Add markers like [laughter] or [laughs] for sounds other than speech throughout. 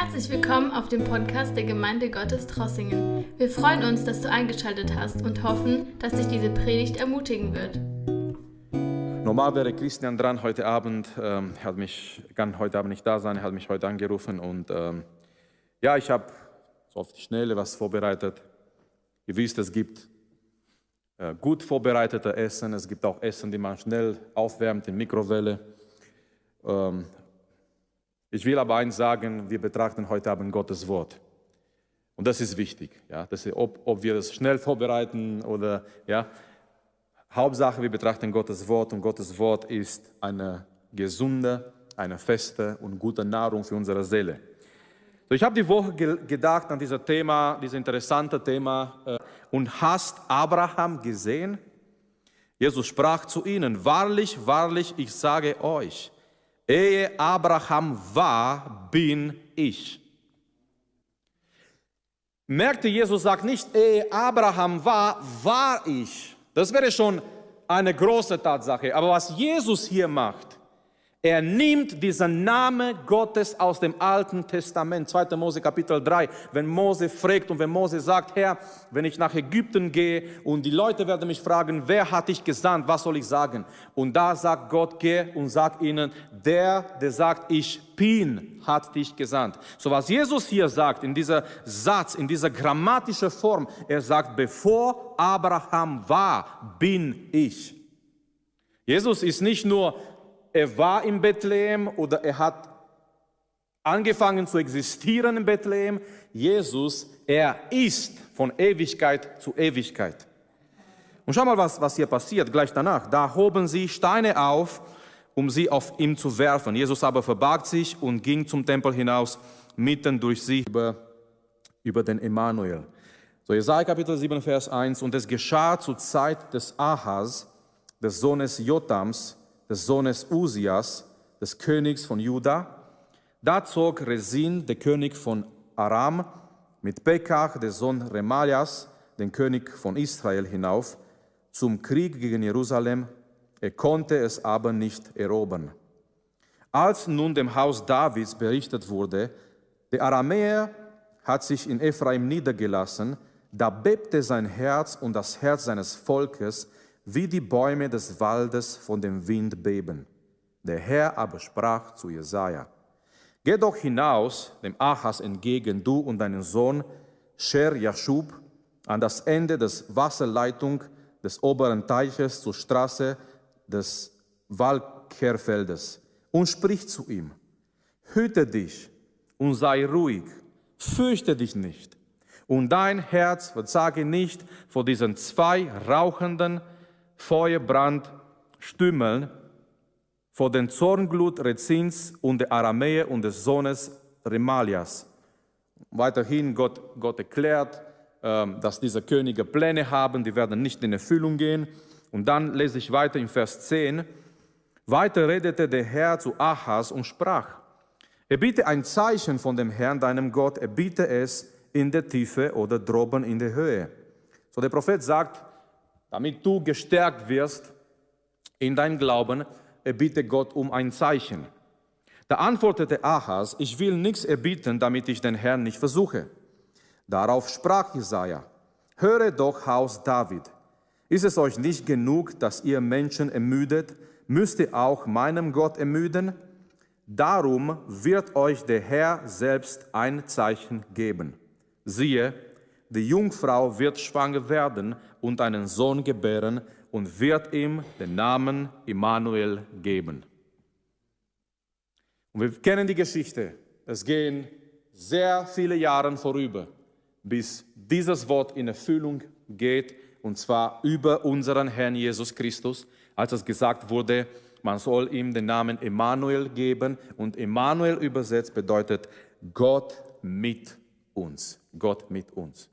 Herzlich willkommen auf dem Podcast der Gemeinde Gottes Trossingen. Wir freuen uns, dass du eingeschaltet hast und hoffen, dass dich diese Predigt ermutigen wird. Normal wäre Christian dran heute Abend. Ähm, er hat mich, kann heute Abend nicht da sein, er hat mich heute angerufen und ähm, ja, ich habe so auf die Schnelle was vorbereitet. Ihr wisst, es gibt äh, gut vorbereitete Essen, es gibt auch Essen, die man schnell aufwärmt in Mikrowelle. Ähm, ich will aber eins sagen, wir betrachten heute Abend Gottes Wort. Und das ist wichtig, ja, dass, ob, ob wir das schnell vorbereiten oder, ja, Hauptsache, wir betrachten Gottes Wort und Gottes Wort ist eine gesunde, eine feste und gute Nahrung für unsere Seele. So, ich habe die Woche ge gedacht an dieses Thema, dieses interessante Thema, äh, und hast Abraham gesehen? Jesus sprach zu ihnen, wahrlich, wahrlich, ich sage euch, Ehe Abraham war, bin ich. Merkte, Jesus sagt nicht, ehe Abraham war, war ich. Das wäre schon eine große Tatsache. Aber was Jesus hier macht, er nimmt diesen Namen Gottes aus dem Alten Testament, 2. Mose Kapitel 3, wenn Mose fragt und wenn Mose sagt, Herr, wenn ich nach Ägypten gehe und die Leute werden mich fragen, wer hat dich gesandt, was soll ich sagen? Und da sagt Gott, geh und sag ihnen, der, der sagt, ich bin, hat dich gesandt. So was Jesus hier sagt, in dieser Satz, in dieser grammatischen Form, er sagt, bevor Abraham war, bin ich. Jesus ist nicht nur er war in Bethlehem oder er hat angefangen zu existieren in Bethlehem. Jesus, er ist von Ewigkeit zu Ewigkeit. Und schau mal, was, was hier passiert gleich danach. Da hoben sie Steine auf, um sie auf ihm zu werfen. Jesus aber verbarg sich und ging zum Tempel hinaus, mitten durch sie über, über den Emanuel. So, Jesaja Kapitel 7, Vers 1. Und es geschah zur Zeit des Ahas, des Sohnes Jotams, des Sohnes Usias, des Königs von Juda. Da zog Resin, der König von Aram, mit Pekach, der Sohn Remalias, den König von Israel, hinauf zum Krieg gegen Jerusalem. Er konnte es aber nicht erobern. Als nun dem Haus Davids berichtet wurde, der Aramäer hat sich in Ephraim niedergelassen, da bebte sein Herz und das Herz seines Volkes, wie die Bäume des Waldes von dem Wind beben. Der Herr aber sprach zu Jesaja: Geh doch hinaus dem Achas entgegen, du und deinen Sohn Sher Yashub, an das Ende des Wasserleitung des oberen Teiches zur Straße des Walkerfeldes und sprich zu ihm: Hüte dich und sei ruhig, fürchte dich nicht. Und dein Herz verzage nicht vor diesen zwei rauchenden Feuerbrand stümmeln vor den Zornglut Rezins und der Aramäer und des Sohnes Remalias. Weiterhin Gott, Gott erklärt, ähm, dass diese Könige Pläne haben, die werden nicht in Erfüllung gehen. Und dann lese ich weiter in Vers 10. Weiter redete der Herr zu Ahas und sprach, er biete ein Zeichen von dem Herrn, deinem Gott, er biete es in der Tiefe oder droben in der Höhe. So der Prophet sagt, damit du gestärkt wirst in deinem Glauben, erbitte Gott um ein Zeichen. Da antwortete Ahas, ich will nichts erbieten, damit ich den Herrn nicht versuche. Darauf sprach Jesaja, höre doch, Haus David, ist es euch nicht genug, dass ihr Menschen ermüdet, müsst ihr auch meinem Gott ermüden? Darum wird euch der Herr selbst ein Zeichen geben. Siehe, die Jungfrau wird schwanger werden und einen Sohn gebären und wird ihm den Namen Immanuel geben. Und wir kennen die Geschichte. Es gehen sehr viele Jahre vorüber, bis dieses Wort in Erfüllung geht, und zwar über unseren Herrn Jesus Christus, als es gesagt wurde, man soll ihm den Namen Immanuel geben. Und Immanuel übersetzt bedeutet Gott mit uns. Gott mit uns.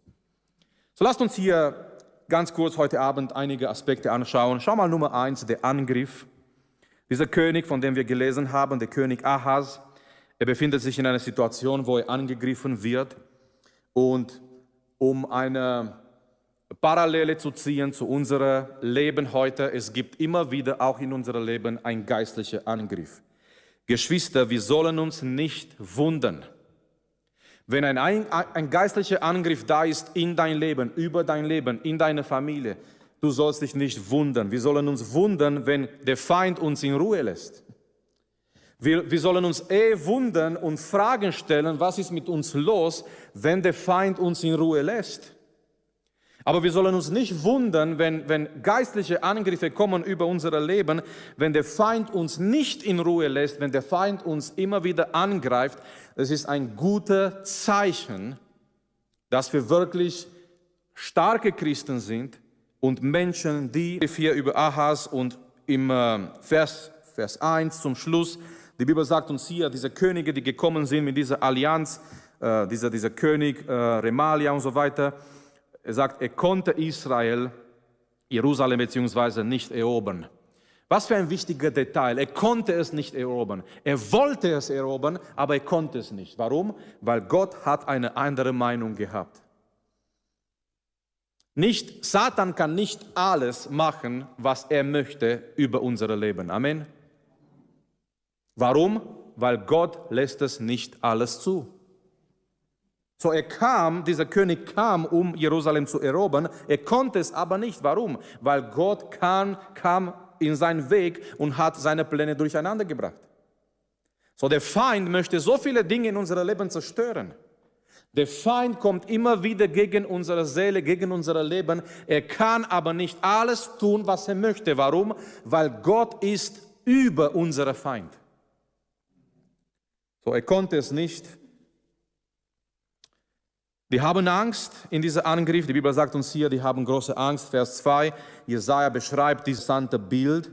So lasst uns hier ganz kurz heute Abend einige Aspekte anschauen. Schau mal Nummer eins, der Angriff. Dieser König, von dem wir gelesen haben, der König Ahaz, er befindet sich in einer Situation, wo er angegriffen wird. Und um eine Parallele zu ziehen zu unserem Leben heute, es gibt immer wieder auch in unserem Leben einen geistlichen Angriff. Geschwister, wir sollen uns nicht wundern, Wenn ein, ein, geistlicher Angriff da ist in dein Leben, über dein Leben, in deine Familie, du sollst dich nicht wundern. Wir sollen uns wundern, wenn der Feind uns in Ruhe lässt. Wir, wir sollen uns eh wundern und Fragen stellen, was ist mit uns los, wenn der Feind uns in Ruhe lässt. Aber wir sollen uns nicht wundern, wenn, wenn geistliche Angriffe kommen über unser Leben, wenn der Feind uns nicht in Ruhe lässt, wenn der Feind uns immer wieder angreift. Es ist ein gutes Zeichen, dass wir wirklich starke Christen sind und Menschen, die hier über Ahas und im äh, Vers, Vers 1 zum Schluss, die Bibel sagt uns hier, diese Könige, die gekommen sind mit dieser Allianz, äh, dieser, dieser König äh, Remalia und so weiter, er sagt, er konnte Israel, Jerusalem beziehungsweise nicht erobern. Was für ein wichtiger Detail. Er konnte es nicht erobern. Er wollte es erobern, aber er konnte es nicht. Warum? Weil Gott hat eine andere Meinung gehabt. Nicht, Satan kann nicht alles machen, was er möchte über unser Leben. Amen. Warum? Weil Gott lässt es nicht alles zu. So er kam, dieser König kam, um Jerusalem zu erobern. Er konnte es aber nicht. Warum? Weil Gott kam, kam in seinen Weg und hat seine Pläne durcheinander gebracht. So der Feind möchte so viele Dinge in unserem Leben zerstören. Der Feind kommt immer wieder gegen unsere Seele, gegen unser Leben. Er kann aber nicht alles tun, was er möchte. Warum? Weil Gott ist über unsere Feind. So, er konnte es nicht die haben Angst in diesem Angriff. Die Bibel sagt uns hier, die haben große Angst. Vers 2, Jesaja beschreibt dieses sante Bild.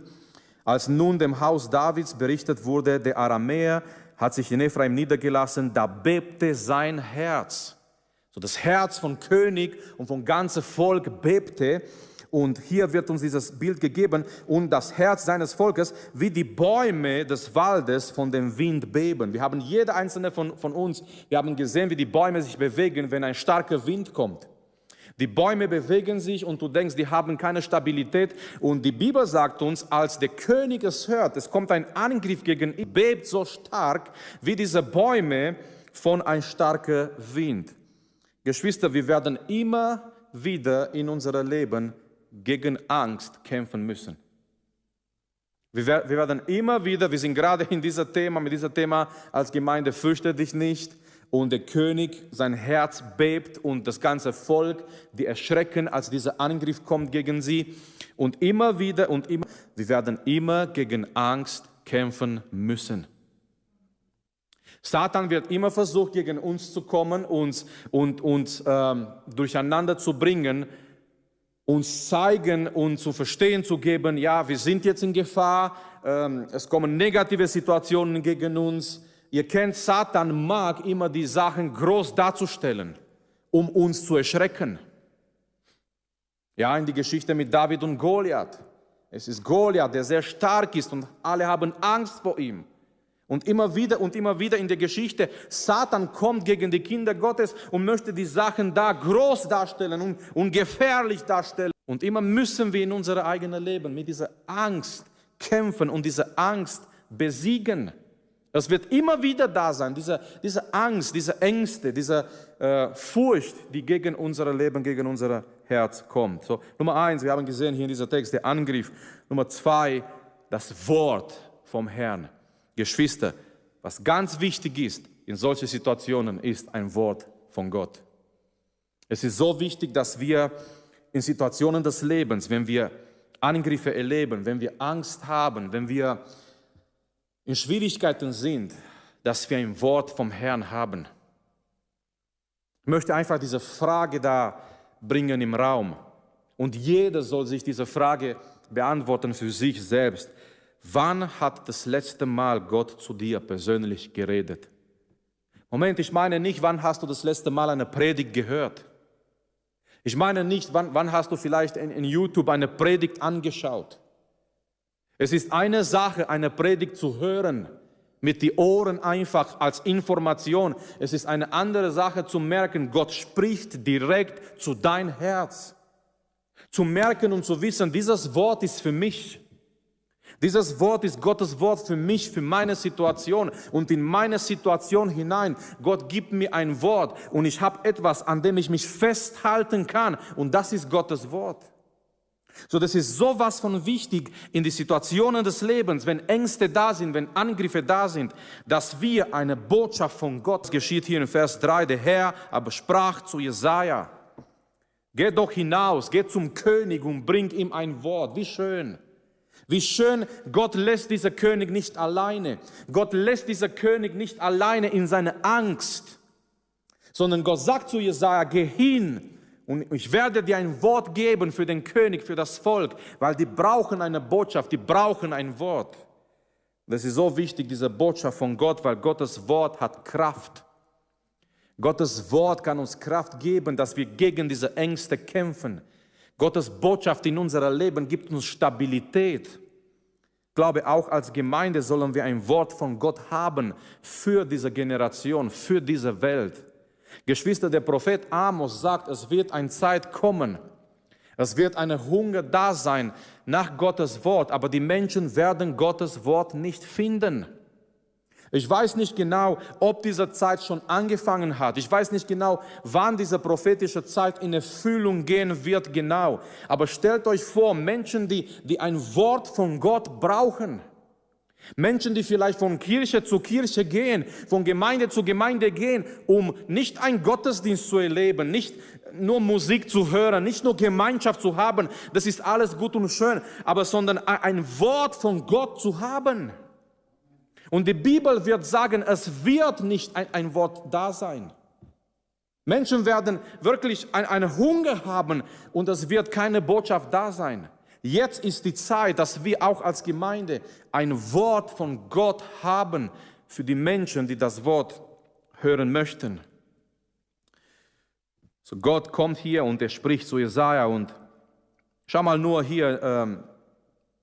Als nun dem Haus Davids berichtet wurde, der Aramäer hat sich in Ephraim niedergelassen, da bebte sein Herz. So das Herz von König und vom ganzen Volk bebte. Und hier wird uns dieses Bild gegeben und das Herz seines Volkes wie die Bäume des Waldes von dem Wind beben. Wir haben jeder einzelne von, von uns, wir haben gesehen, wie die Bäume sich bewegen, wenn ein starker Wind kommt. Die Bäume bewegen sich und du denkst, die haben keine Stabilität. Und die Bibel sagt uns, als der König es hört, es kommt ein Angriff gegen ihn, bebt so stark wie diese Bäume von ein starker Wind. Geschwister, wir werden immer wieder in unserem Leben gegen Angst kämpfen müssen. Wir, wir werden immer wieder, wir sind gerade in diesem Thema, mit diesem Thema als Gemeinde, fürchte dich nicht. Und der König, sein Herz bebt und das ganze Volk, die erschrecken, als dieser Angriff kommt gegen sie. Und immer wieder und immer, wir werden immer gegen Angst kämpfen müssen. Satan wird immer versucht, gegen uns zu kommen, uns und uns ähm, durcheinander zu bringen, uns zeigen und zu verstehen zu geben, ja, wir sind jetzt in Gefahr, ähm, es kommen negative Situationen gegen uns. Ihr kennt, Satan mag immer die Sachen groß darzustellen, um uns zu erschrecken. Ja, in die Geschichte mit David und Goliath. Es ist Goliath, der sehr stark ist und alle haben Angst vor ihm. Und immer wieder und immer wieder in der Geschichte, Satan kommt gegen die Kinder Gottes und möchte die Sachen da groß darstellen und, und gefährlich darstellen. Und immer müssen wir in unserem eigenen Leben mit dieser Angst kämpfen und diese Angst besiegen. Das wird immer wieder da sein, diese, diese Angst, diese Ängste, diese äh, Furcht, die gegen unser Leben, gegen unser Herz kommt. So, Nummer eins, wir haben gesehen hier in dieser Text, der Angriff. Nummer zwei, das Wort vom Herrn. Geschwister, was ganz wichtig ist in solchen Situationen, ist ein Wort von Gott. Es ist so wichtig, dass wir in Situationen des Lebens, wenn wir Angriffe erleben, wenn wir Angst haben, wenn wir in Schwierigkeiten sind, dass wir ein Wort vom Herrn haben. Ich möchte einfach diese Frage da bringen im Raum. Und jeder soll sich diese Frage beantworten für sich selbst. Wann hat das letzte Mal Gott zu dir persönlich geredet? Moment, ich meine nicht, wann hast du das letzte Mal eine Predigt gehört? Ich meine nicht, wann, wann hast du vielleicht in, in YouTube eine Predigt angeschaut? Es ist eine Sache, eine Predigt zu hören, mit die Ohren einfach als Information. Es ist eine andere Sache zu merken, Gott spricht direkt zu dein Herz. Zu merken und zu wissen, dieses Wort ist für mich. Dieses Wort ist Gottes Wort für mich, für meine Situation und in meine Situation hinein. Gott gibt mir ein Wort und ich habe etwas, an dem ich mich festhalten kann und das ist Gottes Wort. So, das ist sowas von wichtig in die Situationen des Lebens, wenn Ängste da sind, wenn Angriffe da sind, dass wir eine Botschaft von Gott geschieht hier in Vers 3. Der Herr aber sprach zu Jesaja: Geh doch hinaus, geh zum König und bring ihm ein Wort. Wie schön. Wie schön, Gott lässt dieser König nicht alleine. Gott lässt dieser König nicht alleine in seine Angst, sondern Gott sagt zu Jesaja: Geh hin und ich werde dir ein Wort geben für den König, für das Volk, weil die brauchen eine Botschaft, die brauchen ein Wort. Das ist so wichtig, diese Botschaft von Gott, weil Gottes Wort hat Kraft. Gottes Wort kann uns Kraft geben, dass wir gegen diese Ängste kämpfen. Gottes Botschaft in unserem Leben gibt uns Stabilität. Ich glaube, auch als Gemeinde sollen wir ein Wort von Gott haben für diese Generation, für diese Welt. Geschwister, der Prophet Amos sagt, es wird eine Zeit kommen, es wird eine Hunger da sein nach Gottes Wort, aber die Menschen werden Gottes Wort nicht finden. Ich weiß nicht genau, ob diese Zeit schon angefangen hat. Ich weiß nicht genau, wann diese prophetische Zeit in Erfüllung gehen wird, genau. Aber stellt euch vor, Menschen, die, die ein Wort von Gott brauchen, Menschen, die vielleicht von Kirche zu Kirche gehen, von Gemeinde zu Gemeinde gehen, um nicht einen Gottesdienst zu erleben, nicht nur Musik zu hören, nicht nur Gemeinschaft zu haben, das ist alles gut und schön, aber sondern ein Wort von Gott zu haben. Und die Bibel wird sagen, es wird nicht ein, ein Wort da sein. Menschen werden wirklich einen Hunger haben und es wird keine Botschaft da sein. Jetzt ist die Zeit, dass wir auch als Gemeinde ein Wort von Gott haben für die Menschen, die das Wort hören möchten. So Gott kommt hier und er spricht zu Jesaja und schau mal nur hier, ähm,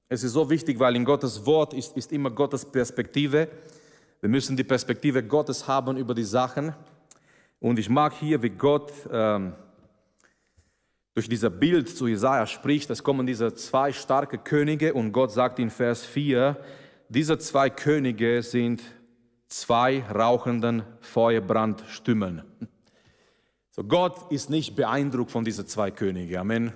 es ist so wichtig, weil in Gottes Wort ist, ist immer Gottes Perspektive. Wir müssen die Perspektive Gottes haben über die Sachen. Und ich mag hier, wie Gott ähm, durch dieses Bild zu Jesaja spricht, es kommen diese zwei starke Könige und Gott sagt in Vers 4, diese zwei Könige sind zwei rauchenden Feuerbrandstimmen. So Gott ist nicht beeindruckt von diesen zwei Königen. Amen.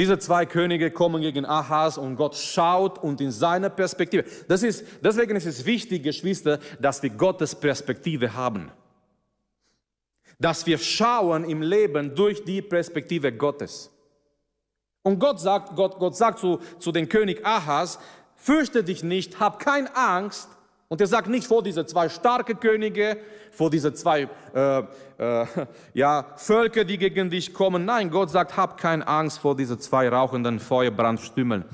Diese zwei Könige kommen gegen Ahas und Gott schaut und in seiner Perspektive. Das ist, deswegen ist es wichtig, Geschwister, dass wir Gottes Perspektive haben dass wir schauen im Leben durch die Perspektive Gottes. Und Gott sagt, Gott, Gott sagt zu, zu dem König Ahas, fürchte dich nicht, hab keine Angst. Und er sagt nicht vor diese zwei starke Könige, vor diese zwei äh, äh, [laughs] ja, Völker, die gegen dich kommen. Nein, Gott sagt, hab keine Angst vor diese zwei rauchenden Feuerbrandstümmeln.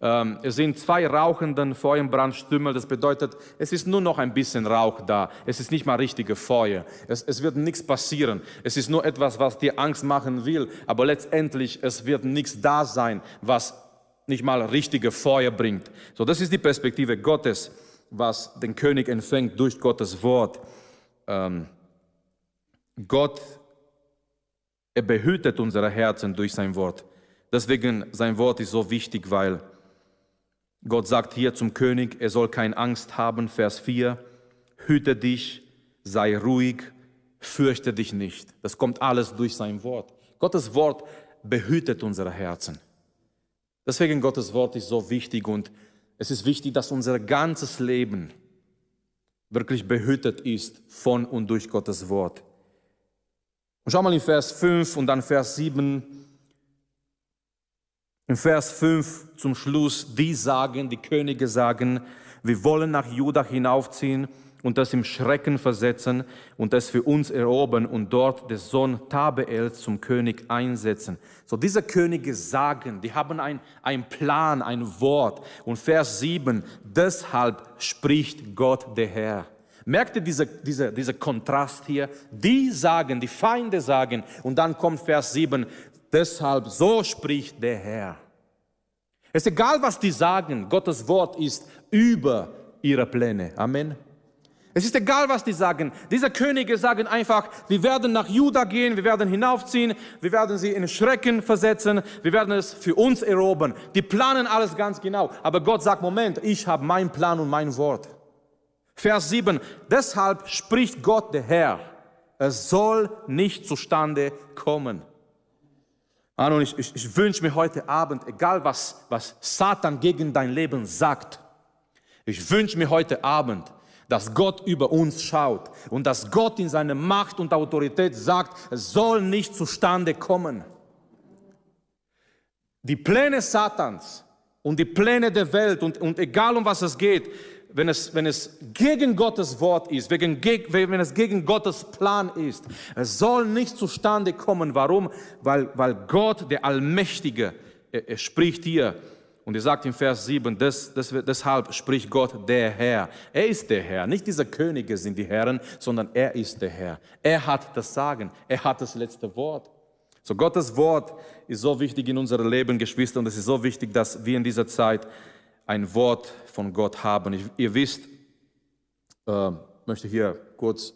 Ähm, es sind zwei rauchenden Feuerbrandstümmel. Das bedeutet, es ist nur noch ein bisschen Rauch da. Es ist nicht mal richtige Feuer. Es, es wird nichts passieren. Es ist nur etwas, was dir Angst machen will. Aber letztendlich, es wird nichts da sein, was nicht mal richtige Feuer bringt. So, das ist die Perspektive Gottes, was den König empfängt durch Gottes Wort. Ähm, Gott, er behütet unsere Herzen durch sein Wort. Deswegen sein Wort ist so wichtig, weil Gott sagt hier zum König, er soll keine Angst haben, Vers 4, hüte dich, sei ruhig, fürchte dich nicht. Das kommt alles durch sein Wort. Gottes Wort behütet unsere Herzen. Deswegen Gottes Wort ist so wichtig und es ist wichtig, dass unser ganzes Leben wirklich behütet ist von und durch Gottes Wort. Und schau mal in Vers 5 und dann Vers 7 in Vers 5 zum Schluss, die sagen, die Könige sagen, wir wollen nach Juda hinaufziehen und das im Schrecken versetzen und es für uns erobern und dort den Sohn Tabeel zum König einsetzen. So diese Könige sagen, die haben ein, ein Plan, ein Wort. Und Vers 7, deshalb spricht Gott der Herr. Merkt ihr diese, diese, dieser Kontrast hier? Die sagen, die Feinde sagen, und dann kommt Vers 7, Deshalb, so spricht der Herr. Es ist egal, was die sagen, Gottes Wort ist über ihre Pläne. Amen. Es ist egal, was die sagen. Diese Könige sagen einfach, wir werden nach Juda gehen, wir werden hinaufziehen, wir werden sie in Schrecken versetzen, wir werden es für uns erobern. Die planen alles ganz genau. Aber Gott sagt, Moment, ich habe meinen Plan und mein Wort. Vers 7, deshalb spricht Gott der Herr, es soll nicht zustande kommen. Ahnung, ich, ich, ich wünsche mir heute Abend, egal was, was Satan gegen dein Leben sagt, ich wünsche mir heute Abend, dass Gott über uns schaut und dass Gott in seiner Macht und Autorität sagt, es soll nicht zustande kommen. Die Pläne Satans und die Pläne der Welt und, und egal um was es geht, wenn es, wenn es gegen Gottes Wort ist, wenn, wenn es gegen Gottes Plan ist, es soll nicht zustande kommen. Warum? Weil, weil Gott, der Allmächtige, er, er spricht hier und er sagt im Vers 7, des, des, deshalb spricht Gott der Herr. Er ist der Herr. Nicht diese Könige sind die Herren, sondern er ist der Herr. Er hat das Sagen. Er hat das letzte Wort. So Gottes Wort ist so wichtig in unserem Leben, Geschwister, und es ist so wichtig, dass wir in dieser Zeit ein Wort von Gott haben. Ich, ihr wisst, äh, möchte hier kurz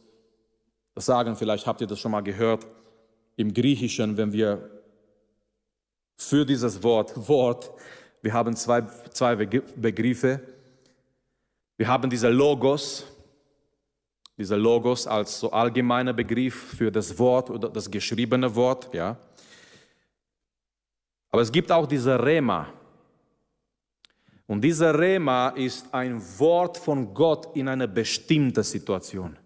sagen, vielleicht habt ihr das schon mal gehört, im Griechischen, wenn wir für dieses Wort, Wort, wir haben zwei, zwei Begriffe. Wir haben dieser Logos, dieser Logos als so allgemeiner Begriff für das Wort oder das geschriebene Wort, ja. Aber es gibt auch diese Rema. Und dieser Rema ist ein Wort von Gott in einer bestimmten Situation.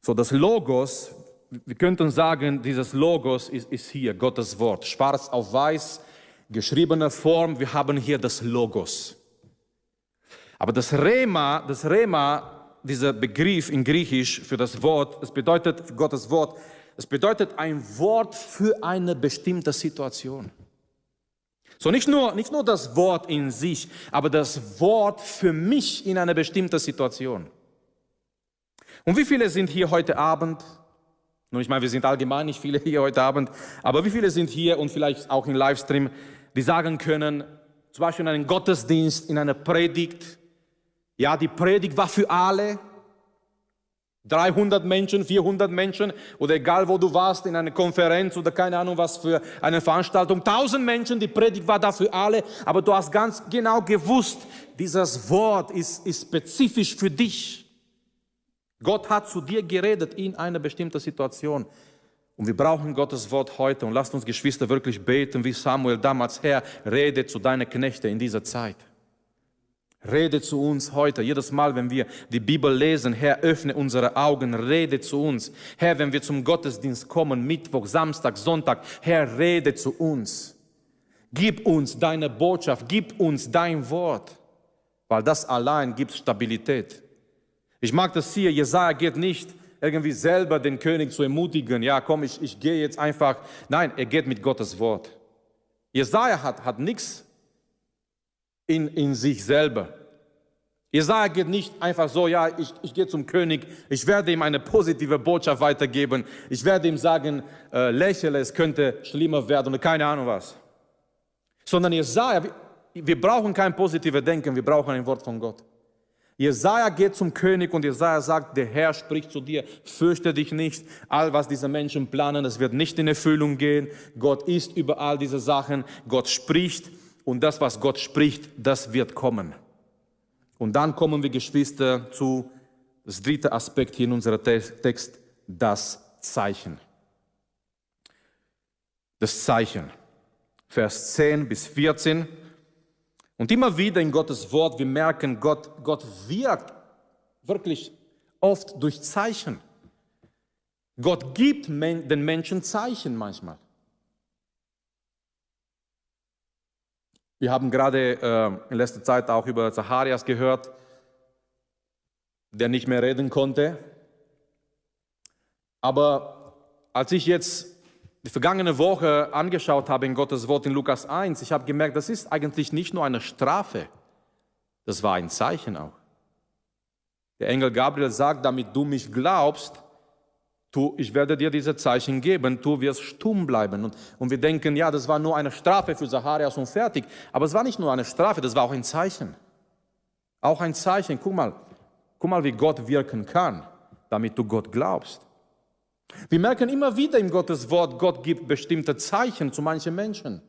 So, das Logos, wir könnten sagen, dieses Logos ist, ist hier, Gottes Wort, schwarz auf weiß, geschriebener Form, wir haben hier das Logos. Aber das Rema, das Rema, dieser Begriff in Griechisch für das Wort, es bedeutet, Gottes Wort, es bedeutet ein Wort für eine bestimmte Situation. So nicht nur, nicht nur das Wort in sich, aber das Wort für mich in einer bestimmten Situation. Und wie viele sind hier heute Abend nun, ich meine, wir sind allgemein nicht viele hier heute Abend, aber wie viele sind hier und vielleicht auch im Livestream, die sagen können, zum Beispiel in einem Gottesdienst, in einer Predigt, ja, die Predigt war für alle, 300 Menschen, 400 Menschen oder egal wo du warst, in einer Konferenz oder keine Ahnung was für eine Veranstaltung, 1000 Menschen, die Predigt war da für alle, aber du hast ganz genau gewusst, dieses Wort ist, ist spezifisch für dich. Gott hat zu dir geredet in einer bestimmten Situation. Und wir brauchen Gottes Wort heute. Und lasst uns Geschwister wirklich beten, wie Samuel damals, Herr, rede zu deinen Knechten in dieser Zeit. Rede zu uns heute. Jedes Mal, wenn wir die Bibel lesen, Herr, öffne unsere Augen, rede zu uns. Herr, wenn wir zum Gottesdienst kommen, Mittwoch, Samstag, Sonntag, Herr, rede zu uns. Gib uns deine Botschaft, gib uns dein Wort, weil das allein gibt Stabilität. Ich mag das hier, Jesaja geht nicht irgendwie selber den König zu ermutigen, ja komm, ich, ich gehe jetzt einfach. Nein, er geht mit Gottes Wort. Jesaja hat, hat nichts in, in sich selber. Jesaja geht nicht einfach so, ja, ich, ich gehe zum König, ich werde ihm eine positive Botschaft weitergeben, ich werde ihm sagen, äh, lächle, es könnte schlimmer werden oder keine Ahnung was. Sondern Jesaja, wir, wir brauchen kein positives Denken, wir brauchen ein Wort von Gott. Jesaja geht zum König und Jesaja sagt, der Herr spricht zu dir, fürchte dich nicht, all was diese Menschen planen, es wird nicht in Erfüllung gehen. Gott ist über all diese Sachen, Gott spricht und das, was Gott spricht, das wird kommen. Und dann kommen wir, Geschwister, zu das dritte Aspekt hier in unserem Text, das Zeichen. Das Zeichen. Vers 10 bis 14. Und immer wieder in Gottes Wort, wir merken, Gott, Gott wirkt wirklich oft durch Zeichen. Gott gibt den Menschen Zeichen manchmal. Wir haben gerade äh, in letzter Zeit auch über Zacharias gehört, der nicht mehr reden konnte. Aber als ich jetzt die vergangene Woche angeschaut habe in Gottes Wort in Lukas 1, ich habe gemerkt, das ist eigentlich nicht nur eine Strafe, das war ein Zeichen auch. Der Engel Gabriel sagt, damit du mich glaubst, tu, ich werde dir diese Zeichen geben, du wirst stumm bleiben. Und, und wir denken, ja, das war nur eine Strafe für Zacharias und fertig. Aber es war nicht nur eine Strafe, das war auch ein Zeichen. Auch ein Zeichen. Guck mal, Guck mal, wie Gott wirken kann, damit du Gott glaubst. Wir merken immer wieder im Gottes Wort, Gott gibt bestimmte Zeichen zu manchen Menschen.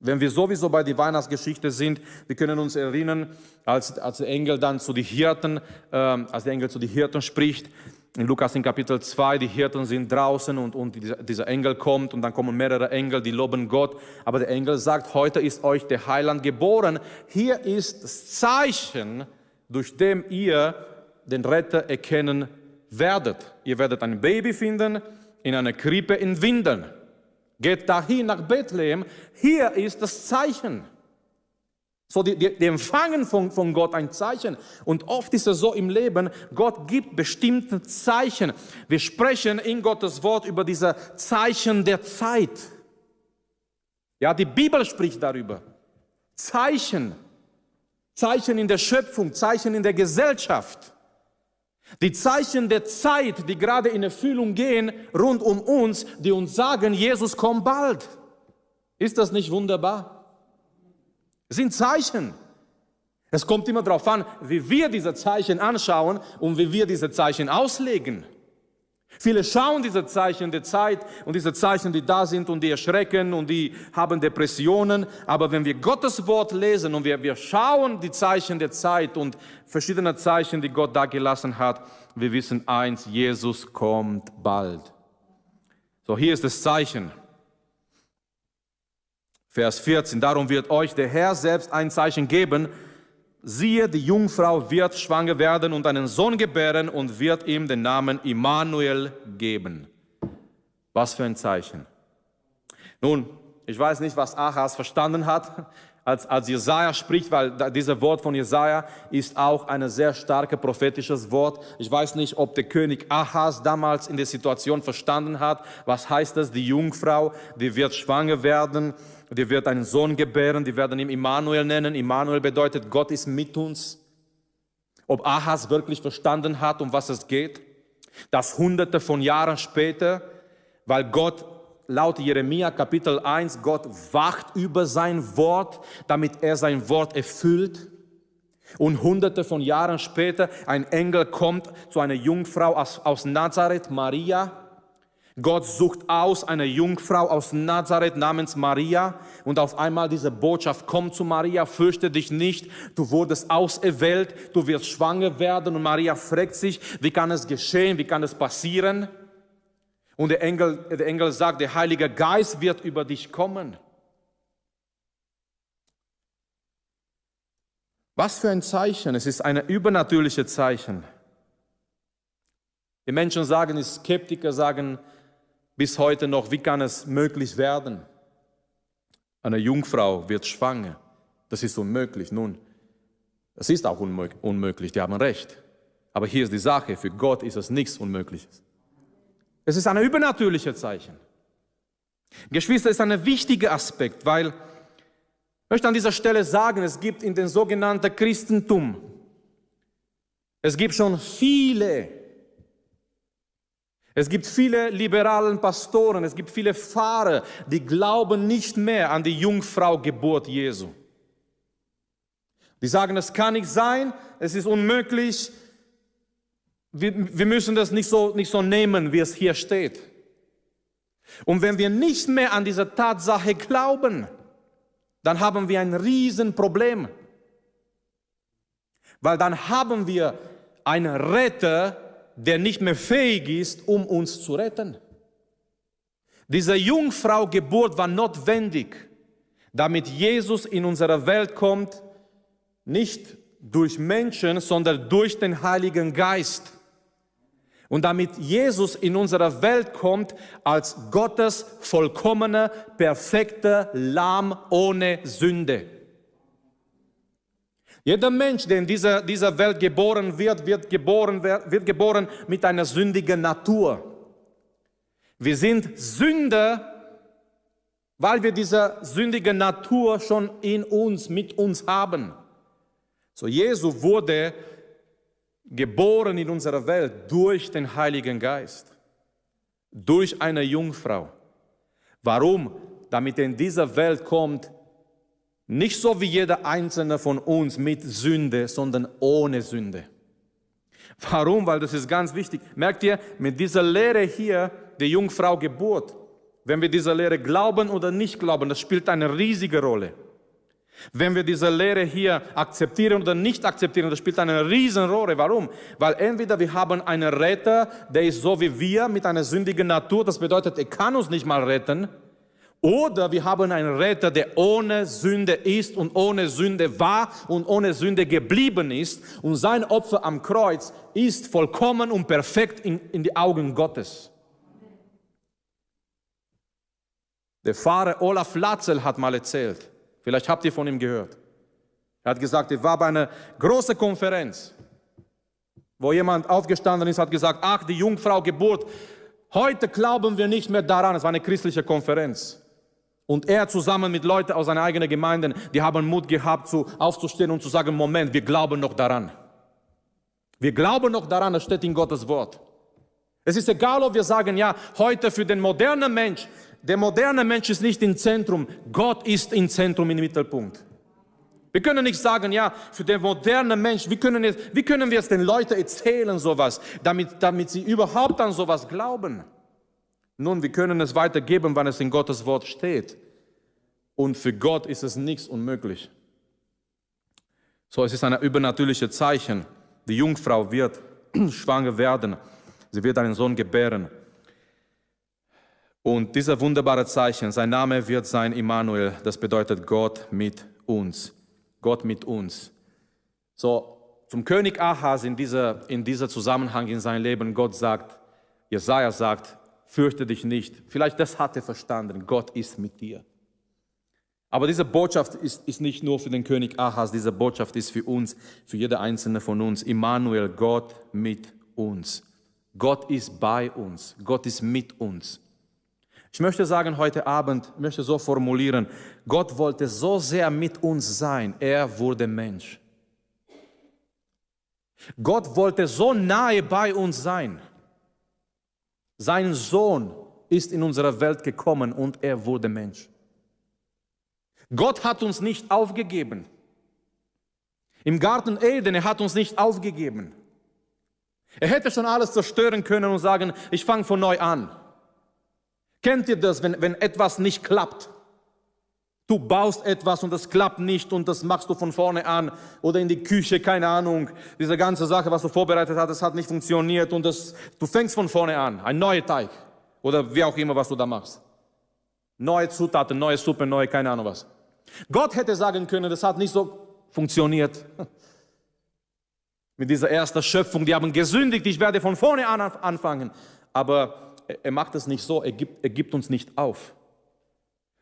Wenn wir sowieso bei der Weihnachtsgeschichte sind, wir können uns erinnern, als, als der Engel dann zu den Hirten, äh, als der Engel zu den Hirten spricht, in Lukas in Kapitel 2, die Hirten sind draußen und, und dieser, Engel kommt und dann kommen mehrere Engel, die loben Gott. Aber der Engel sagt, heute ist euch der Heiland geboren. Hier ist das Zeichen, durch dem ihr den Retter erkennen werdet. Ihr werdet ein Baby finden in einer Krippe in Windeln. Geht dahin nach Bethlehem. Hier ist das Zeichen. So, die, die, die empfangen von, von Gott ein Zeichen. Und oft ist es so im Leben, Gott gibt bestimmte Zeichen. Wir sprechen in Gottes Wort über diese Zeichen der Zeit. Ja, die Bibel spricht darüber. Zeichen. Zeichen in der Schöpfung, Zeichen in der Gesellschaft. Die Zeichen der Zeit, die gerade in Erfüllung gehen, rund um uns, die uns sagen, Jesus kommt bald. Ist das nicht wunderbar? Es sind Zeichen. Es kommt immer darauf an, wie wir diese Zeichen anschauen und wie wir diese Zeichen auslegen. Viele schauen diese Zeichen der Zeit und diese Zeichen, die da sind und die erschrecken und die haben Depressionen. Aber wenn wir Gottes Wort lesen und wir, wir schauen die Zeichen der Zeit und verschiedene Zeichen, die Gott da gelassen hat, wir wissen eins, Jesus kommt bald. So, hier ist das Zeichen. Vers 14, darum wird euch der Herr selbst ein Zeichen geben. Siehe, die Jungfrau wird schwanger werden und einen Sohn gebären und wird ihm den Namen Immanuel geben. Was für ein Zeichen. Nun, ich weiß nicht, was Achas verstanden hat, als, als Jesaja spricht, weil dieses Wort von Jesaja ist auch ein sehr starkes prophetisches Wort. Ich weiß nicht, ob der König Ahas damals in der Situation verstanden hat, was heißt das, die Jungfrau, die wird schwanger werden die wird einen Sohn gebären, die werden ihn Immanuel nennen. Immanuel bedeutet, Gott ist mit uns. Ob Ahas wirklich verstanden hat, um was es geht, dass hunderte von Jahren später, weil Gott laut Jeremia Kapitel 1, Gott wacht über sein Wort, damit er sein Wort erfüllt. Und hunderte von Jahren später, ein Engel kommt zu einer Jungfrau aus, aus Nazareth, Maria, Gott sucht aus eine Jungfrau aus Nazareth namens Maria und auf einmal diese Botschaft kommt zu Maria, fürchte dich nicht, du wurdest auserwählt, du wirst schwanger werden und Maria fragt sich, wie kann es geschehen, wie kann es passieren? Und der Engel, der Engel sagt, der Heilige Geist wird über dich kommen. Was für ein Zeichen, es ist ein übernatürliches Zeichen. Die Menschen sagen, die Skeptiker sagen, bis heute noch, wie kann es möglich werden? Eine Jungfrau wird schwanger. Das ist unmöglich. Nun, es ist auch unmöglich, die haben recht. Aber hier ist die Sache, für Gott ist es nichts Unmögliches. Es ist ein übernatürliches Zeichen. Geschwister, es ist ein wichtiger Aspekt, weil ich möchte an dieser Stelle sagen, es gibt in dem sogenannten Christentum, es gibt schon viele es gibt viele liberalen Pastoren, es gibt viele Pfarrer, die glauben nicht mehr an die Jungfrau Geburt Jesu. Die sagen, es kann nicht sein, es ist unmöglich, wir, wir müssen das nicht so, nicht so nehmen, wie es hier steht. Und wenn wir nicht mehr an diese Tatsache glauben, dann haben wir ein Riesenproblem. Weil dann haben wir einen Retter, der nicht mehr fähig ist, um uns zu retten. Diese Jungfrau-Geburt war notwendig, damit Jesus in unsere Welt kommt, nicht durch Menschen, sondern durch den Heiligen Geist. Und damit Jesus in unsere Welt kommt als Gottes vollkommener, perfekter Lamm ohne Sünde. Jeder Mensch, der in dieser, dieser Welt geboren wird, wird geboren, wird geboren mit einer sündigen Natur. Wir sind Sünder, weil wir diese sündige Natur schon in uns, mit uns haben. So, Jesus wurde geboren in unserer Welt durch den Heiligen Geist, durch eine Jungfrau. Warum? Damit er in dieser Welt kommt, nicht so wie jeder einzelne von uns mit Sünde, sondern ohne Sünde. Warum? Weil das ist ganz wichtig. Merkt ihr, mit dieser Lehre hier, der Jungfrau Geburt, wenn wir dieser Lehre glauben oder nicht glauben, das spielt eine riesige Rolle. Wenn wir diese Lehre hier akzeptieren oder nicht akzeptieren, das spielt eine Riesenrolle. Warum? Weil entweder wir haben einen Retter, der ist so wie wir mit einer sündigen Natur, das bedeutet, er kann uns nicht mal retten. Oder wir haben einen Retter, der ohne Sünde ist und ohne Sünde war und ohne Sünde geblieben ist. Und sein Opfer am Kreuz ist vollkommen und perfekt in, in die Augen Gottes. Der Pfarrer Olaf Latzel hat mal erzählt, vielleicht habt ihr von ihm gehört. Er hat gesagt, er war bei einer großen Konferenz, wo jemand aufgestanden ist, hat gesagt, ach, die Jungfrau Geburt, heute glauben wir nicht mehr daran. Es war eine christliche Konferenz. Und er zusammen mit Leuten aus seiner eigenen Gemeinde, die haben Mut gehabt, zu, aufzustehen und zu sagen, Moment, wir glauben noch daran. Wir glauben noch daran, das steht in Gottes Wort. Es ist egal, ob wir sagen, ja, heute für den modernen Mensch, der moderne Mensch ist nicht im Zentrum, Gott ist im Zentrum, im Mittelpunkt. Wir können nicht sagen, ja, für den modernen Mensch, wie können, jetzt, wie können wir es den Leuten erzählen, sowas, damit, damit sie überhaupt an sowas glauben? Nun, wir können es weitergeben, wann es in Gottes Wort steht. Und für Gott ist es nichts unmöglich. So, es ist ein übernatürliches Zeichen. Die Jungfrau wird [clears throat] schwanger werden. Sie wird einen Sohn gebären. Und dieser wunderbare Zeichen, sein Name wird sein Immanuel, das bedeutet Gott mit uns. Gott mit uns. So, zum König Ahas in dieser, in dieser Zusammenhang in sein Leben, Gott sagt, Jesaja sagt, fürchte dich nicht. Vielleicht das hat er verstanden. Gott ist mit dir. Aber diese Botschaft ist, ist nicht nur für den König Ahas, diese Botschaft ist für uns, für jede einzelne von uns. Immanuel, Gott mit uns. Gott ist bei uns. Gott ist mit uns. Ich möchte sagen, heute Abend, möchte so formulieren, Gott wollte so sehr mit uns sein, er wurde Mensch. Gott wollte so nahe bei uns sein. Sein Sohn ist in unsere Welt gekommen und er wurde Mensch. Gott hat uns nicht aufgegeben. Im Garten Eden, er hat uns nicht aufgegeben. Er hätte schon alles zerstören können und sagen, ich fange von neu an. Kennt ihr das, wenn, wenn etwas nicht klappt? Du baust etwas und es klappt nicht und das machst du von vorne an oder in die Küche, keine Ahnung. Diese ganze Sache, was du vorbereitet hast, hat nicht funktioniert und das, du fängst von vorne an. Ein neuer Teig oder wie auch immer, was du da machst. Neue Zutaten, neue Suppe, neue, keine Ahnung was. Gott hätte sagen können, das hat nicht so funktioniert. [laughs] Mit dieser ersten Schöpfung, die haben gesündigt, ich werde von vorne an anfangen. Aber er macht es nicht so, er gibt, er gibt uns nicht auf.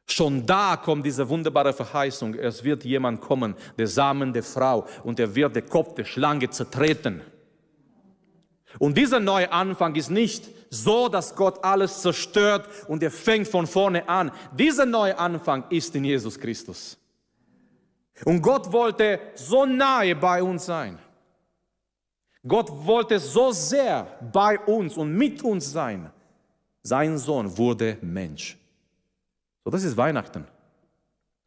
Schon da kommt diese wunderbare Verheißung. Es wird jemand kommen, der Samen der Frau, und er wird den Kopf der Schlange zertreten. Und dieser neue Anfang ist nicht so, dass Gott alles zerstört und er fängt von vorne an. Dieser neue Anfang ist in Jesus Christus. Und Gott wollte so nahe bei uns sein. Gott wollte so sehr bei uns und mit uns sein. Sein Sohn wurde Mensch. So, das ist Weihnachten.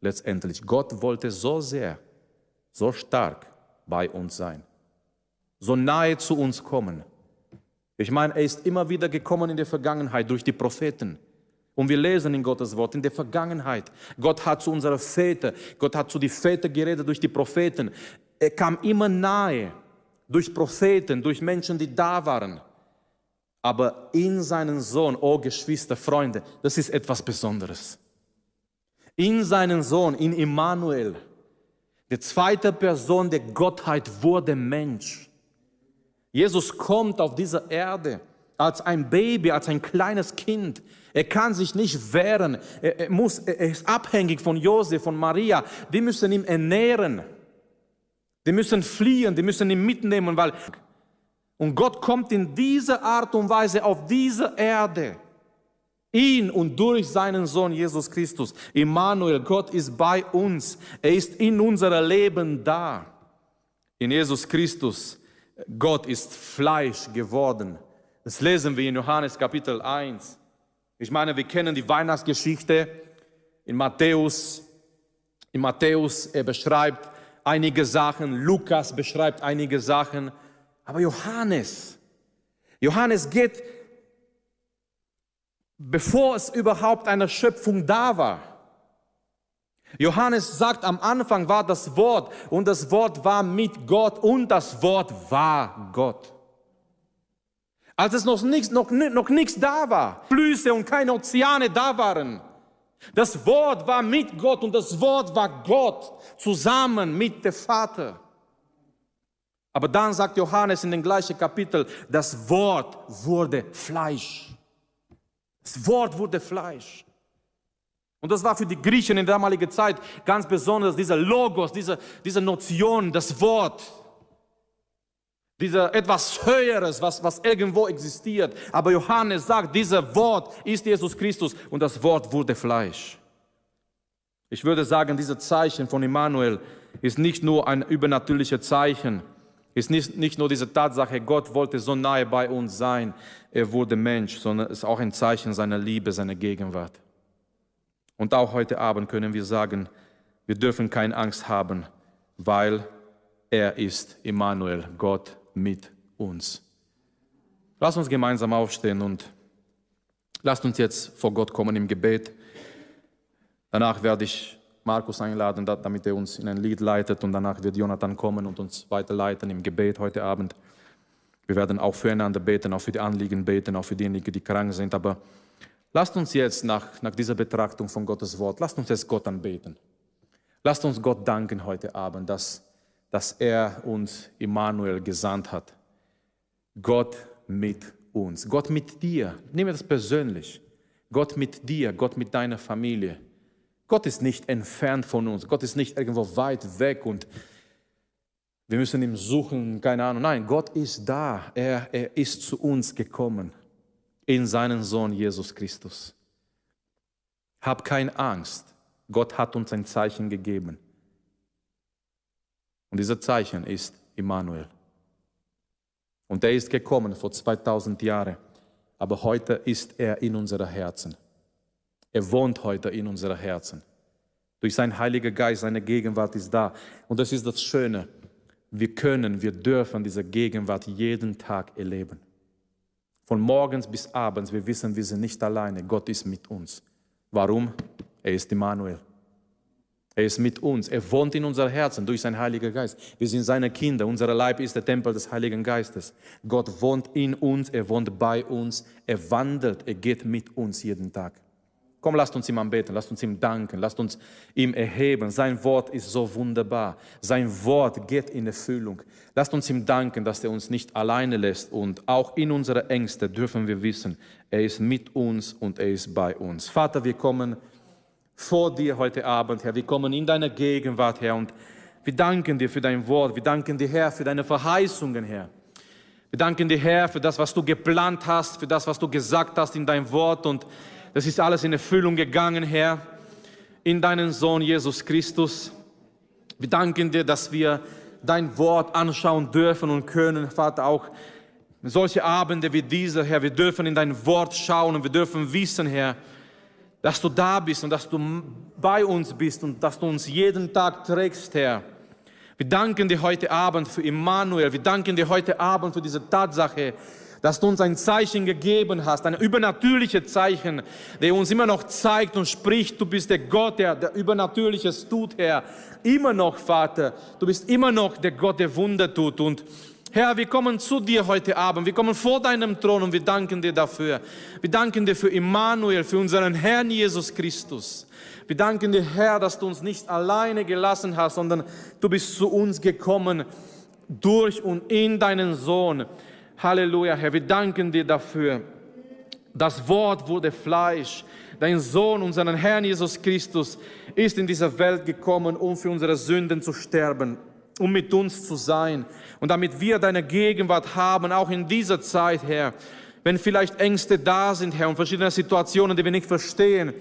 Letztendlich. Gott wollte so sehr, so stark bei uns sein. So nahe zu uns kommen. Ich meine, er ist immer wieder gekommen in der Vergangenheit durch die Propheten. Und wir lesen in Gottes Wort, in der Vergangenheit. Gott hat zu unseren Vätern, Gott hat zu den Vätern geredet durch die Propheten. Er kam immer nahe durch Propheten, durch Menschen, die da waren. Aber in seinen Sohn, oh Geschwister, Freunde, das ist etwas Besonderes in seinen Sohn, in Immanuel, der zweite Person der Gottheit wurde Mensch. Jesus kommt auf diese Erde als ein Baby, als ein kleines Kind. Er kann sich nicht wehren. Er, er, muss, er ist abhängig von Josef, von Maria. Die müssen ihn ernähren. Die müssen fliehen, die müssen ihn mitnehmen, weil und Gott kommt in dieser Art und Weise auf diese Erde ihn und durch seinen Sohn Jesus Christus. Immanuel, Gott ist bei uns. Er ist in unserem Leben da. In Jesus Christus, Gott ist Fleisch geworden. Das lesen wir in Johannes Kapitel 1. Ich meine, wir kennen die Weihnachtsgeschichte in Matthäus. In Matthäus, er beschreibt einige Sachen, Lukas beschreibt einige Sachen. Aber Johannes, Johannes geht, bevor es überhaupt eine Schöpfung da war. Johannes sagt, am Anfang war das Wort und das Wort war mit Gott und das Wort war Gott. Als es noch nichts, noch, noch nichts da war, Flüsse und keine Ozeane da waren. Das Wort war mit Gott und das Wort war Gott zusammen mit dem Vater. Aber dann sagt Johannes in dem gleichen Kapitel, das Wort wurde Fleisch. Das Wort wurde Fleisch. Und das war für die Griechen in der damaligen Zeit ganz besonders, dieser Logos, diese, diese Notion, das Wort. Dieser etwas Höheres, was, was irgendwo existiert. Aber Johannes sagt, dieses Wort ist Jesus Christus und das Wort wurde Fleisch. Ich würde sagen, dieses Zeichen von Immanuel ist nicht nur ein übernatürliches Zeichen, ist nicht, nicht nur diese Tatsache, Gott wollte so nahe bei uns sein, er wurde Mensch, sondern es ist auch ein Zeichen seiner Liebe, seiner Gegenwart. Und auch heute Abend können wir sagen, wir dürfen keine Angst haben, weil er ist Immanuel, Gott mit uns. Lass uns gemeinsam aufstehen und lasst uns jetzt vor Gott kommen im Gebet. Danach werde ich Markus einladen, damit er uns in ein Lied leitet und danach wird Jonathan kommen und uns weiterleiten im Gebet heute Abend. Wir werden auch füreinander beten, auch für die Anliegen beten, auch für diejenigen, die krank sind. Aber lasst uns jetzt nach, nach dieser Betrachtung von Gottes Wort, lasst uns jetzt Gott anbeten. Lasst uns Gott danken heute Abend, dass, dass er uns Immanuel gesandt hat. Gott mit uns, Gott mit dir. Nimm das persönlich. Gott mit dir, Gott mit deiner Familie. Gott ist nicht entfernt von uns. Gott ist nicht irgendwo weit weg und wir müssen ihn suchen, keine Ahnung. Nein, Gott ist da. Er, er ist zu uns gekommen in seinen Sohn Jesus Christus. Hab keine Angst. Gott hat uns ein Zeichen gegeben. Und dieses Zeichen ist Immanuel. Und er ist gekommen vor 2000 Jahren. Aber heute ist er in unseren Herzen. Er wohnt heute in unseren Herzen. Durch seinen Heiligen Geist, seine Gegenwart ist da. Und das ist das Schöne. Wir können, wir dürfen diese Gegenwart jeden Tag erleben. Von morgens bis abends, wir wissen, wir sind nicht alleine. Gott ist mit uns. Warum? Er ist Immanuel. Er ist mit uns. Er wohnt in unser Herzen durch seinen Heiligen Geist. Wir sind seine Kinder. Unser Leib ist der Tempel des Heiligen Geistes. Gott wohnt in uns. Er wohnt bei uns. Er wandelt. Er geht mit uns jeden Tag. Komm, lasst uns ihm anbeten, lasst uns ihm danken, lasst uns ihm erheben. Sein Wort ist so wunderbar. Sein Wort geht in Erfüllung. Lasst uns ihm danken, dass er uns nicht alleine lässt und auch in unserer Ängste dürfen wir wissen, er ist mit uns und er ist bei uns. Vater, wir kommen vor dir heute Abend, Herr. Wir kommen in deine Gegenwart, Herr, und wir danken dir für dein Wort. Wir danken dir, Herr, für deine Verheißungen, Herr. Wir danken dir, Herr, für das, was du geplant hast, für das, was du gesagt hast in dein Wort und das ist alles in Erfüllung gegangen, Herr, in deinen Sohn Jesus Christus. Wir danken dir, dass wir dein Wort anschauen dürfen und können, Vater, auch solche Abende wie diese, Herr. Wir dürfen in dein Wort schauen und wir dürfen wissen, Herr, dass du da bist und dass du bei uns bist und dass du uns jeden Tag trägst, Herr. Wir danken dir heute Abend für Immanuel. Wir danken dir heute Abend für diese Tatsache, dass du uns ein Zeichen gegeben hast, ein übernatürliches Zeichen, der uns immer noch zeigt und spricht, du bist der Gott, der, der Übernatürliches tut, Herr. Immer noch, Vater, du bist immer noch der Gott, der Wunder tut. Und Herr, wir kommen zu dir heute Abend, wir kommen vor deinem Thron und wir danken dir dafür. Wir danken dir für Immanuel, für unseren Herrn Jesus Christus. Wir danken dir, Herr, dass du uns nicht alleine gelassen hast, sondern du bist zu uns gekommen durch und in deinen Sohn. Halleluja, Herr, wir danken dir dafür. Das Wort wurde Fleisch. Dein Sohn, unseren Herrn Jesus Christus, ist in diese Welt gekommen, um für unsere Sünden zu sterben, um mit uns zu sein. Und damit wir deine Gegenwart haben, auch in dieser Zeit, Herr, wenn vielleicht Ängste da sind, Herr, und verschiedene Situationen, die wir nicht verstehen,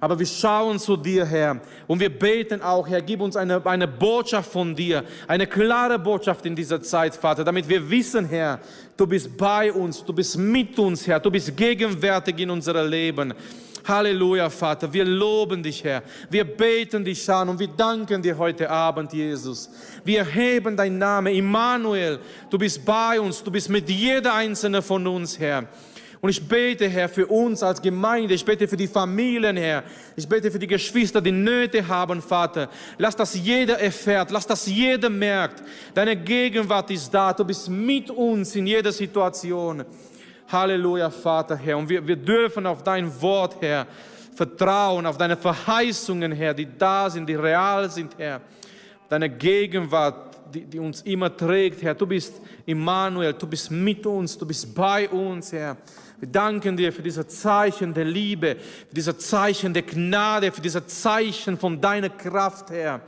aber wir schauen zu dir, Herr, und wir beten auch, Herr, gib uns eine, eine Botschaft von dir, eine klare Botschaft in dieser Zeit, Vater, damit wir wissen, Herr, du bist bei uns, du bist mit uns, Herr, du bist gegenwärtig in unserem Leben. Halleluja, Vater. Wir loben dich, Herr. Wir beten dich an und wir danken dir heute Abend, Jesus. Wir heben deinen Namen, Immanuel. Du bist bei uns, du bist mit jeder einzelne von uns, Herr. Und ich bete, Herr, für uns als Gemeinde. Ich bete für die Familien, Herr. Ich bete für die Geschwister, die Nöte haben, Vater. Lass das jeder erfährt. Lass das jeder merkt. Deine Gegenwart ist da. Du bist mit uns in jeder Situation. Halleluja, Vater, Herr. Und wir, wir dürfen auf dein Wort, Herr, vertrauen, auf deine Verheißungen, Herr, die da sind, die real sind, Herr. Deine Gegenwart, die, die uns immer trägt, Herr. Du bist Immanuel, du bist mit uns, du bist bei uns, Herr. Wir danken dir für diese Zeichen der Liebe, für diese Zeichen der Gnade, für diese Zeichen von deiner Kraft, Herr,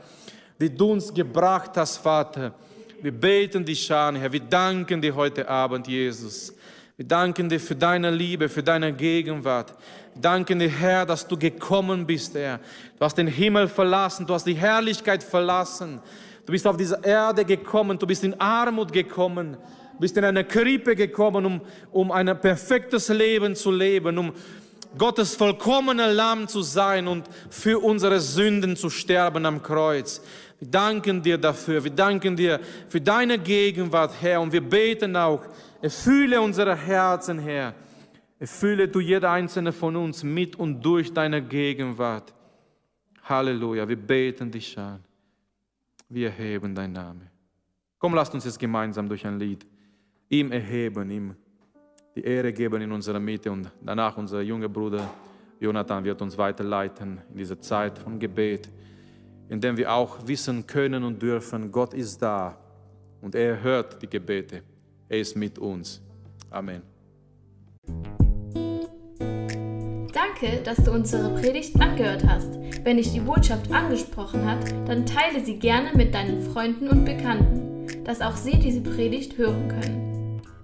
die du uns gebracht hast, Vater. Wir beten dich an, Herr. Wir danken dir heute Abend, Jesus. Wir danken dir für deine Liebe, für deine Gegenwart. Wir danken dir, Herr, dass du gekommen bist, Herr. Du hast den Himmel verlassen, du hast die Herrlichkeit verlassen. Du bist auf diese Erde gekommen, du bist in Armut gekommen bist in eine Krippe gekommen, um, um ein perfektes Leben zu leben, um Gottes vollkommener Lamm zu sein und für unsere Sünden zu sterben am Kreuz. Wir danken dir dafür. Wir danken dir für deine Gegenwart, Herr. Und wir beten auch, erfülle unsere Herzen, Herr. Erfülle du jeder einzelne von uns mit und durch deine Gegenwart. Halleluja. Wir beten dich an. Wir erheben deinen Namen. Komm, lasst uns jetzt gemeinsam durch ein Lied ihm erheben, ihm die Ehre geben in unserer Mitte und danach unser junger Bruder Jonathan wird uns weiterleiten in diese Zeit von Gebet, in dem wir auch wissen können und dürfen, Gott ist da und er hört die Gebete. Er ist mit uns. Amen. Danke, dass du unsere Predigt angehört hast. Wenn dich die Botschaft angesprochen hat, dann teile sie gerne mit deinen Freunden und Bekannten, dass auch sie diese Predigt hören können.